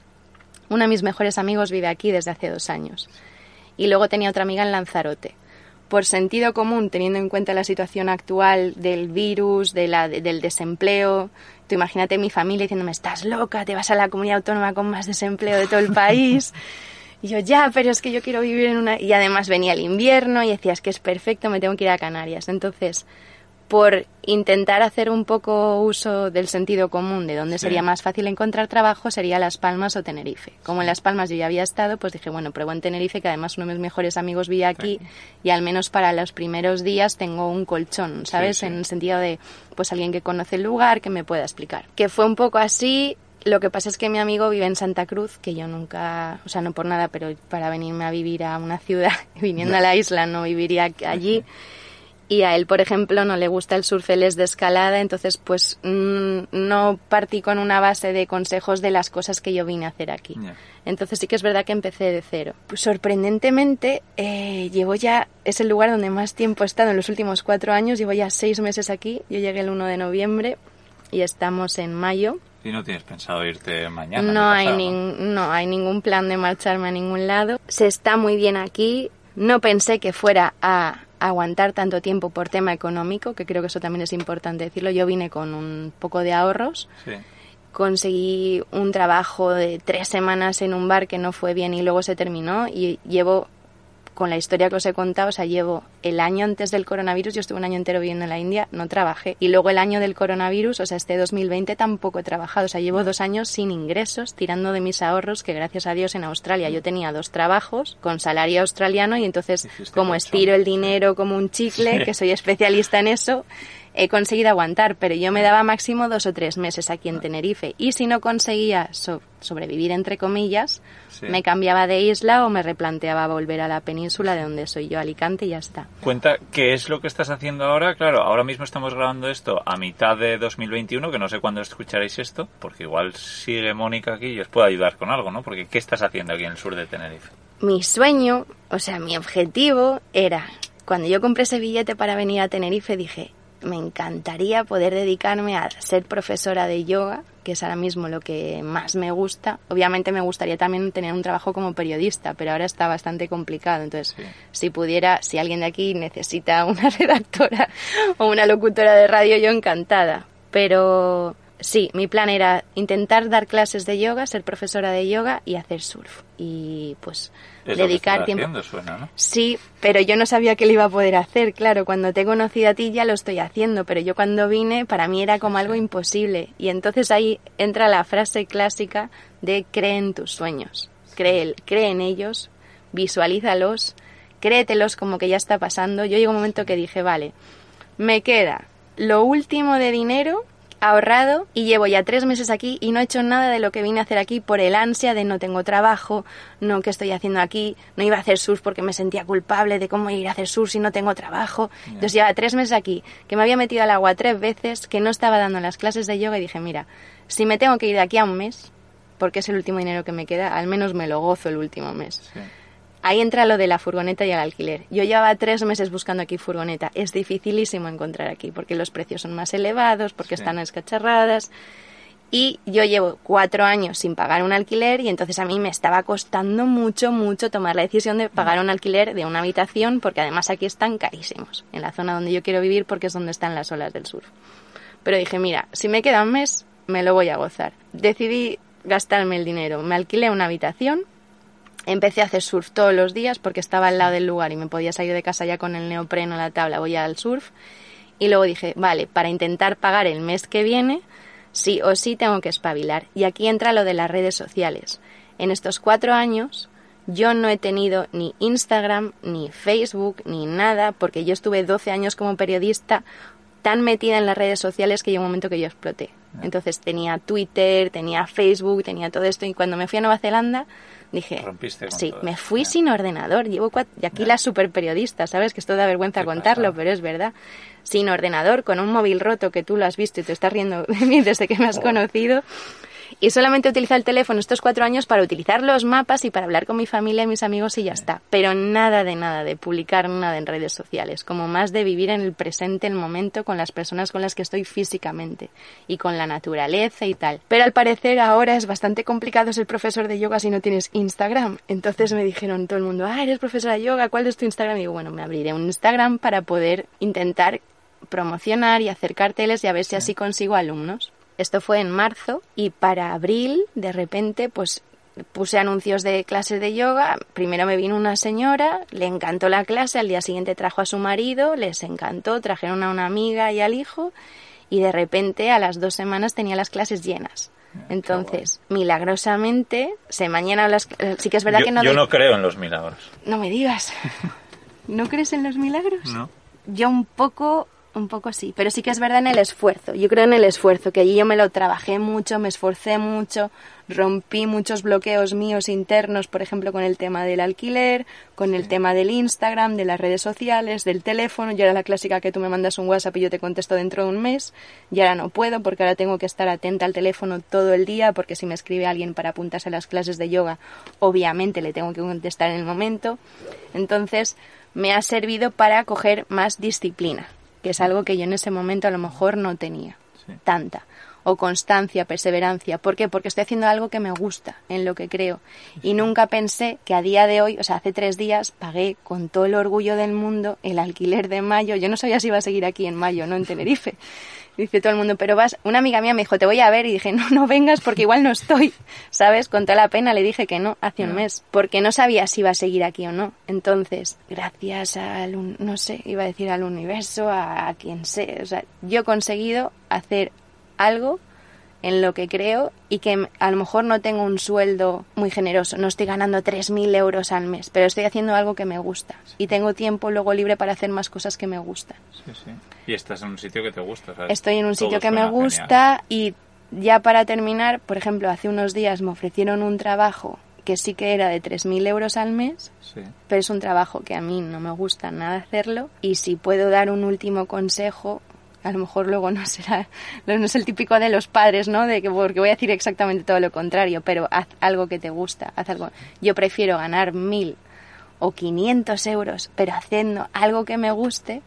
Uno de mis mejores amigos vive aquí desde hace dos años. Y luego tenía otra amiga en Lanzarote por sentido común, teniendo en cuenta la situación actual del virus, de la, de- del desempleo. Tú imagínate mi familia diciéndome, estás loca, te vas a la comunidad autónoma con más desempleo de todo el país. Y yo, ya, pero es que yo quiero vivir en una... Y además venía el invierno y decías que es perfecto, me tengo que ir a Canarias. Entonces, por intentar hacer un poco uso del sentido común de dónde Sí. sería más fácil encontrar trabajo sería Las Palmas o Tenerife. Como en Las Palmas yo ya había estado, pues dije, bueno, pruebo en Tenerife, que además uno de mis mejores amigos vive aquí y al menos para los primeros días tengo un colchón, ¿sabes? Sí, sí. En el sentido de, pues alguien que conoce el lugar, que me pueda explicar. Que fue un poco así. Lo que pasa es que mi amigo vive en Santa Cruz, que yo nunca, o sea, no por nada, pero para venirme a vivir a una ciudad, viniendo a la isla, no viviría allí y a él, por ejemplo, no le gusta el surf, él es de escalada, entonces pues mm, no partí con una base de consejos de las cosas que yo vine a hacer aquí. Entonces sí que es verdad que empecé de cero. Pues, sorprendentemente, eh, llevo ya, es el lugar donde más tiempo he estado en los últimos cuatro años, llevo ya seis meses aquí, yo llegué el 1 de noviembre y estamos en mayo. Y no tienes pensado irte mañana. No hay, nin- no hay ningún plan de marcharme a ningún lado. Se está muy bien aquí. No pensé que fuera a aguantar tanto tiempo por tema económico, que creo que eso también es importante decirlo. Yo vine con un poco de ahorros. Sí. Conseguí un trabajo de tres semanas en un bar que no fue bien y luego se terminó. Y llevo, con la historia que os he contado, o sea, llevo el año antes del coronavirus, yo estuve un año entero viviendo en la India, no trabajé. Y luego el año del coronavirus, o sea, este 2020 tampoco he trabajado. O sea, llevo dos años sin ingresos, tirando de mis ahorros, que gracias a Dios en Australia yo tenía dos trabajos con salario australiano y entonces, como estiro el dinero como un chicle, que soy especialista en eso, he conseguido aguantar, pero yo me daba máximo dos o tres meses aquí en Tenerife. Y si no conseguía so- sobrevivir, entre comillas, Sí. me cambiaba de isla o me replanteaba volver a la península de donde soy yo, Alicante, y ya está. Cuenta qué es lo que estás haciendo ahora. Claro, ahora mismo estamos grabando esto a mitad de 2021, que no sé cuándo escucharéis esto, porque igual sigue Mónica aquí y os puede ayudar con algo, ¿no? Porque ¿qué estás haciendo aquí en el sur de Tenerife? Mi sueño, o sea, mi objetivo era, cuando yo compré ese billete para venir a Tenerife, dije, me encantaría poder dedicarme a ser profesora de yoga, que es ahora mismo lo que más me gusta. Obviamente me gustaría también tener un trabajo como periodista, pero ahora está bastante complicado. Entonces, Sí. si pudiera, si alguien de aquí necesita una redactora o una locutora de radio, yo encantada. Pero Sí, mi plan era intentar dar clases de yoga, ser profesora de yoga y hacer surf. Y pues Es lo que dedicar tiempo. haciendo, suena, ¿no? Sí, pero yo no sabía que lo iba a poder hacer. Claro, cuando te he conocido a ti ya lo estoy haciendo, pero yo cuando vine para mí era como algo imposible. Y entonces ahí entra la frase clásica de cree en tus sueños. Cree, cree en ellos, visualízalos, créetelos como que ya está pasando. Yo llegó un momento que dije, vale, me queda lo último de dinero ahorrado y llevo ya tres meses aquí y no he hecho nada de lo que vine a hacer aquí por el ansia de no tengo trabajo, no qué estoy haciendo aquí, no iba a hacer surf porque me sentía culpable de cómo ir a hacer surf si no tengo trabajo. Entonces llevaba tres meses aquí, que me había metido al agua tres veces, que no estaba dando las clases de yoga y dije, mira, si me tengo que ir de aquí a un mes, porque es el último dinero que me queda, al menos me lo gozo el último mes. Sí. Ahí entra lo de la furgoneta y el alquiler. Yo llevaba tres meses buscando aquí furgoneta. Es dificilísimo encontrar aquí porque los precios son más elevados, porque Sí. están escacharradas. Y yo llevo cuatro años sin pagar un alquiler y entonces a mí me estaba costando mucho, mucho tomar la decisión de pagar un alquiler de una habitación porque además aquí están carísimos, en la zona donde yo quiero vivir porque es donde están las olas del sur. Pero dije, mira, si me queda un mes, me lo voy a gozar. Decidí gastarme el dinero. Me alquilé una habitación Empecé a hacer surf todos los días porque estaba al lado del lugar y me podía salir de casa ya con el neopreno, la tabla, voy al surf. Y luego dije, vale, para intentar pagar el mes que viene, sí o sí tengo que espabilar. Y aquí entra lo de las redes sociales. En estos cuatro años yo no he tenido ni Instagram, ni Facebook, ni nada, porque yo estuve 12 años como periodista tan metida en las redes sociales que llegó un momento que yo exploté. Entonces tenía Twitter, tenía Facebook, tenía todo esto y cuando me fui a Nueva Zelanda dije, Rompiste con sí, todo me fui sin ordenador, llevo cuatro, y aquí la super periodista, ¿sabes? Que esto da vergüenza ¿Qué contarlo, pasa? pero es verdad. Sin ordenador, con un móvil roto que tú lo has visto y te estás riendo de mí desde que me has Oh. conocido. Y solamente utiliza el teléfono estos cuatro años para utilizar los mapas y para hablar con mi familia y mis amigos y ya está. Pero nada de nada, de publicar nada en redes sociales. Como más de vivir en el presente, el momento, con las personas con las que estoy físicamente y con la naturaleza y tal. Pero al parecer ahora es bastante complicado ser profesor de yoga si no tienes Instagram. Entonces me dijeron todo el mundo, ah, eres profesora de yoga, ¿cuál es tu Instagram? Y digo, bueno, me abriré un Instagram para poder intentar promocionar y hacer carteles y a ver si así consigo alumnos. Esto fue en marzo y para abril, de repente, pues puse anuncios de clases de yoga. Primero me vino una señora, le encantó la clase, al día siguiente trajo a su marido, les encantó, trajeron a una amiga y al hijo y de repente a las dos semanas tenía las clases llenas. Entonces, milagrosamente, se mañana las... Sí que es verdad yo, que no... yo doy- no creo en los milagros. no me digas. ¿No crees en los milagros? No. Yo un poco, un poco sí, pero sí que es verdad en el esfuerzo. Yo creo en el esfuerzo, que allí yo me lo trabajé mucho, me esforcé mucho, rompí muchos bloqueos míos internos, por ejemplo, con el tema del alquiler, con el tema del Instagram, de las redes sociales, del teléfono. Yo era la clásica que tú me mandas un WhatsApp y yo te contesto dentro de un mes. Y ahora no puedo porque ahora tengo que estar atenta al teléfono todo el día porque si me escribe alguien para apuntarse a las clases de yoga, obviamente le tengo que contestar en el momento. Entonces, me ha servido para coger más disciplina, que es algo que yo en ese momento a lo mejor no tenía Sí. tanta. O constancia, perseverancia. ¿Por qué? Porque estoy haciendo algo que me gusta, en lo que creo. Y nunca pensé que a día de hoy, o sea, hace tres días, pagué con todo el orgullo del mundo el alquiler de mayo. Yo no sabía si iba a seguir aquí en mayo, no en Tenerife. Dice todo el mundo, pero vas. Una amiga mía me dijo, te voy a ver. Y dije, no, no vengas porque igual no estoy. ¿Sabes? Con toda la pena le dije que no hace un mes. Porque no sabía si iba a seguir aquí o no. Entonces, gracias al, no sé, iba a decir al universo, a, a quien sé. O sea, yo he conseguido hacer algo en lo que creo y que a lo mejor no tengo un sueldo muy generoso, no estoy ganando 3.000 euros al mes, pero estoy haciendo algo que me gusta y tengo tiempo luego libre para hacer más cosas que me gustan. Sí, sí. Y estás en un sitio que te gusta, ¿sabes? Estoy en un Todo sitio que me genial. gusta y ya para terminar, por ejemplo, hace unos días me ofrecieron un trabajo que sí que era de 3.000 euros al mes, Sí. pero es un trabajo que a mí no me gusta nada hacerlo y si puedo dar un último consejo a lo mejor luego no será no es el típico de los padres no de que porque voy a decir exactamente todo lo contrario pero haz algo que te gusta haz algo yo prefiero ganar mil o 500 euros pero haciendo algo que me guste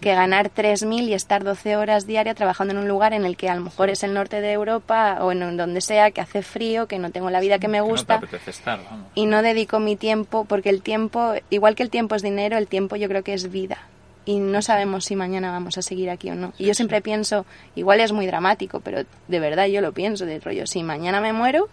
que ganar 3.000 y estar 12 horas diarias trabajando en un lugar en el que a lo mejor es el norte de Europa o en donde sea, que hace frío, que no tengo la vida que me Que no gusta te apetece estar, vamos. y no dedico mi tiempo, porque el tiempo, igual que el tiempo es dinero, el tiempo yo creo que es vida. Y no sabemos si mañana vamos a seguir aquí o no. Y yo siempre pienso, igual es muy dramático, pero de verdad yo lo pienso de rollo, si mañana me muero,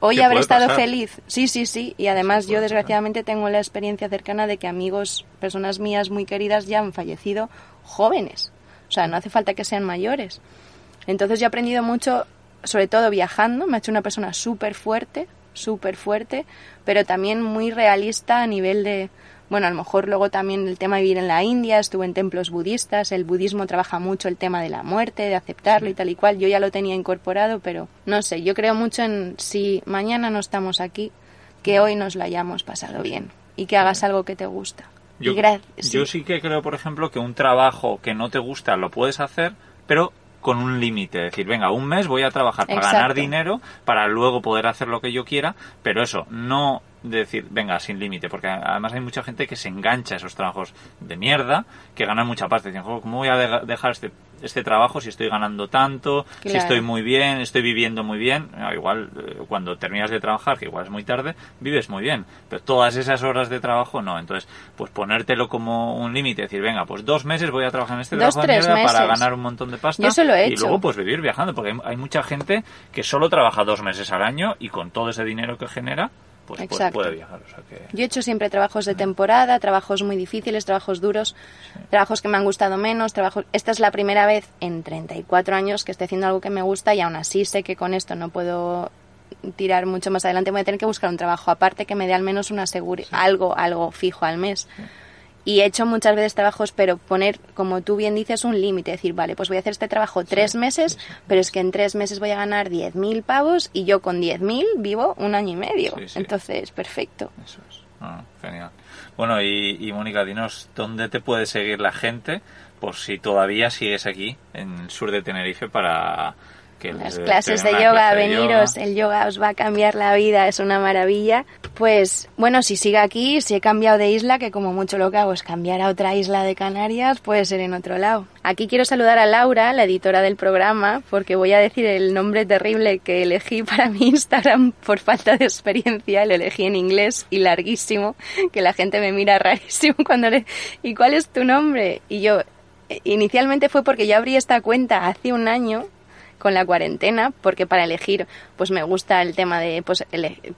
hoy habré estado feliz. Sí, sí, sí. Y además yo desgraciadamente tengo la experiencia cercana de que amigos, personas mías muy queridas ya han fallecido jóvenes. O sea, no hace falta que sean mayores. Entonces yo he aprendido mucho, sobre todo viajando, me ha hecho una persona súper fuerte, súper fuerte, pero también muy realista a nivel de, bueno, a lo mejor luego también el tema de vivir en la India, estuve en templos budistas, el budismo trabaja mucho el tema de la muerte, de aceptarlo y tal y cual, yo ya lo tenía incorporado, pero no sé, yo creo mucho en si mañana no estamos aquí, que hoy nos lo hayamos pasado bien y que hagas algo que te gusta. Yo, yo sí. que creo, por ejemplo, que un trabajo que no te gusta lo puedes hacer, pero con un límite, decir, venga, un mes voy a trabajar para ganar dinero, para luego poder hacer lo que yo quiera, pero eso, no decir, venga, sin límite, porque además hay mucha gente que se engancha a esos trabajos de mierda, que ganan mucha parte. Dicen, ¿cómo voy a dejar este, este trabajo si estoy ganando tanto, si estoy muy bien, estoy viviendo muy bien? Ah, igual, eh, cuando terminas de trabajar, que igual es muy tarde, vives muy bien, pero todas esas horas de trabajo no. Entonces, pues ponértelo como un límite, decir, venga, pues dos meses voy a trabajar en este trabajo de mierda para ganar un montón de pasta. Y luego, pues vivir viajando, porque hay mucha gente que solo trabaja dos meses al año y con todo ese dinero que genera, pues puede viajar. Yo he hecho siempre trabajos de temporada, trabajos muy difíciles, trabajos duros, trabajos que me han gustado menos, trabajos... Esta es la primera vez en 34 años que estoy haciendo algo que me gusta y aún así sé que con esto no puedo tirar mucho más adelante. Voy a tener que buscar un trabajo aparte que me dé al menos una algo, algo fijo al mes y he hecho muchas veces trabajos, pero poner, como tú bien dices, un límite, decir, vale, pues voy a hacer este trabajo tres meses, pero es que en tres meses voy a ganar 10.000 pavos y yo con 10.000 vivo un año y medio. Entonces, perfecto. Eso es. Ah, genial. Bueno, y, y Mónica, dinos, ¿dónde te puede seguir la gente por si todavía sigues aquí, en el sur de Tenerife, para las clases de yoga, veniros, el yoga os va a cambiar la vida, es una maravilla. Pues bueno, si sigue aquí, si he cambiado de isla, que como mucho lo que hago es cambiar a otra isla de Canarias, puede ser en otro lado. Aquí quiero saludar a Laura, la editora del programa, porque voy a decir el nombre terrible que elegí para mi Instagram por falta de experiencia, lo elegí en inglés y larguísimo, que la gente me mira rarísimo cuando le... ¿Y cuál es tu nombre? Y yo, eh, inicialmente fue porque yo abrí esta cuenta hace un año con la cuarentena, porque para elegir, pues me gusta el tema de, pues,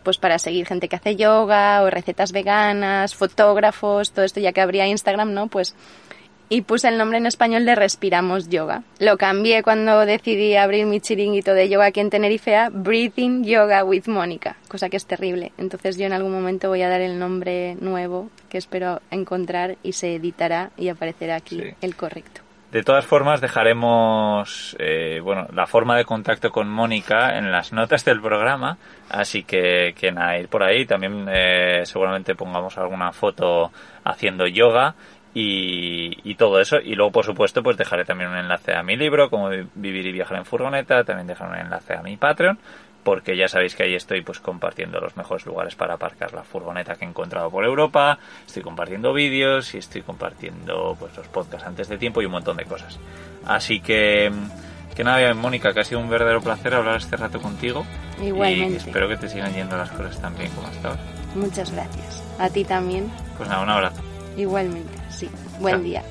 pues para seguir gente que hace yoga o recetas veganas, fotógrafos, todo esto, ya que habría Instagram, ¿no? Pues y puse el nombre en español de Respiramos Yoga. Lo cambié cuando decidí abrir mi chiringuito de yoga aquí en Tenerife a Breathing Yoga with Mónica, cosa que es terrible. Entonces yo en algún momento voy a dar el nombre nuevo que espero encontrar y se editará y aparecerá aquí el correcto. De todas formas, dejaremos eh, bueno, la forma de contacto con Mónica en las notas del programa, así que, que nada, ir por ahí. También eh, seguramente pongamos alguna foto haciendo yoga y, y, todo eso. Y luego, por supuesto, pues dejaré también un enlace a mi libro, Cómo vivir y viajar en furgoneta. También dejaré un enlace a mi Patreon porque ya sabéis que ahí estoy pues compartiendo los mejores lugares para aparcar la furgoneta que he encontrado por Europa, estoy compartiendo vídeos y estoy compartiendo pues los podcasts antes de tiempo y un montón de cosas. Así que que nada, Mónica, que ha sido un verdadero placer hablar este rato contigo. Igualmente. Y espero que te sigan yendo las cosas tan bien como hasta ahora. Muchas gracias. A ti también. Pues nada, un abrazo. Igualmente, sí. Buen día.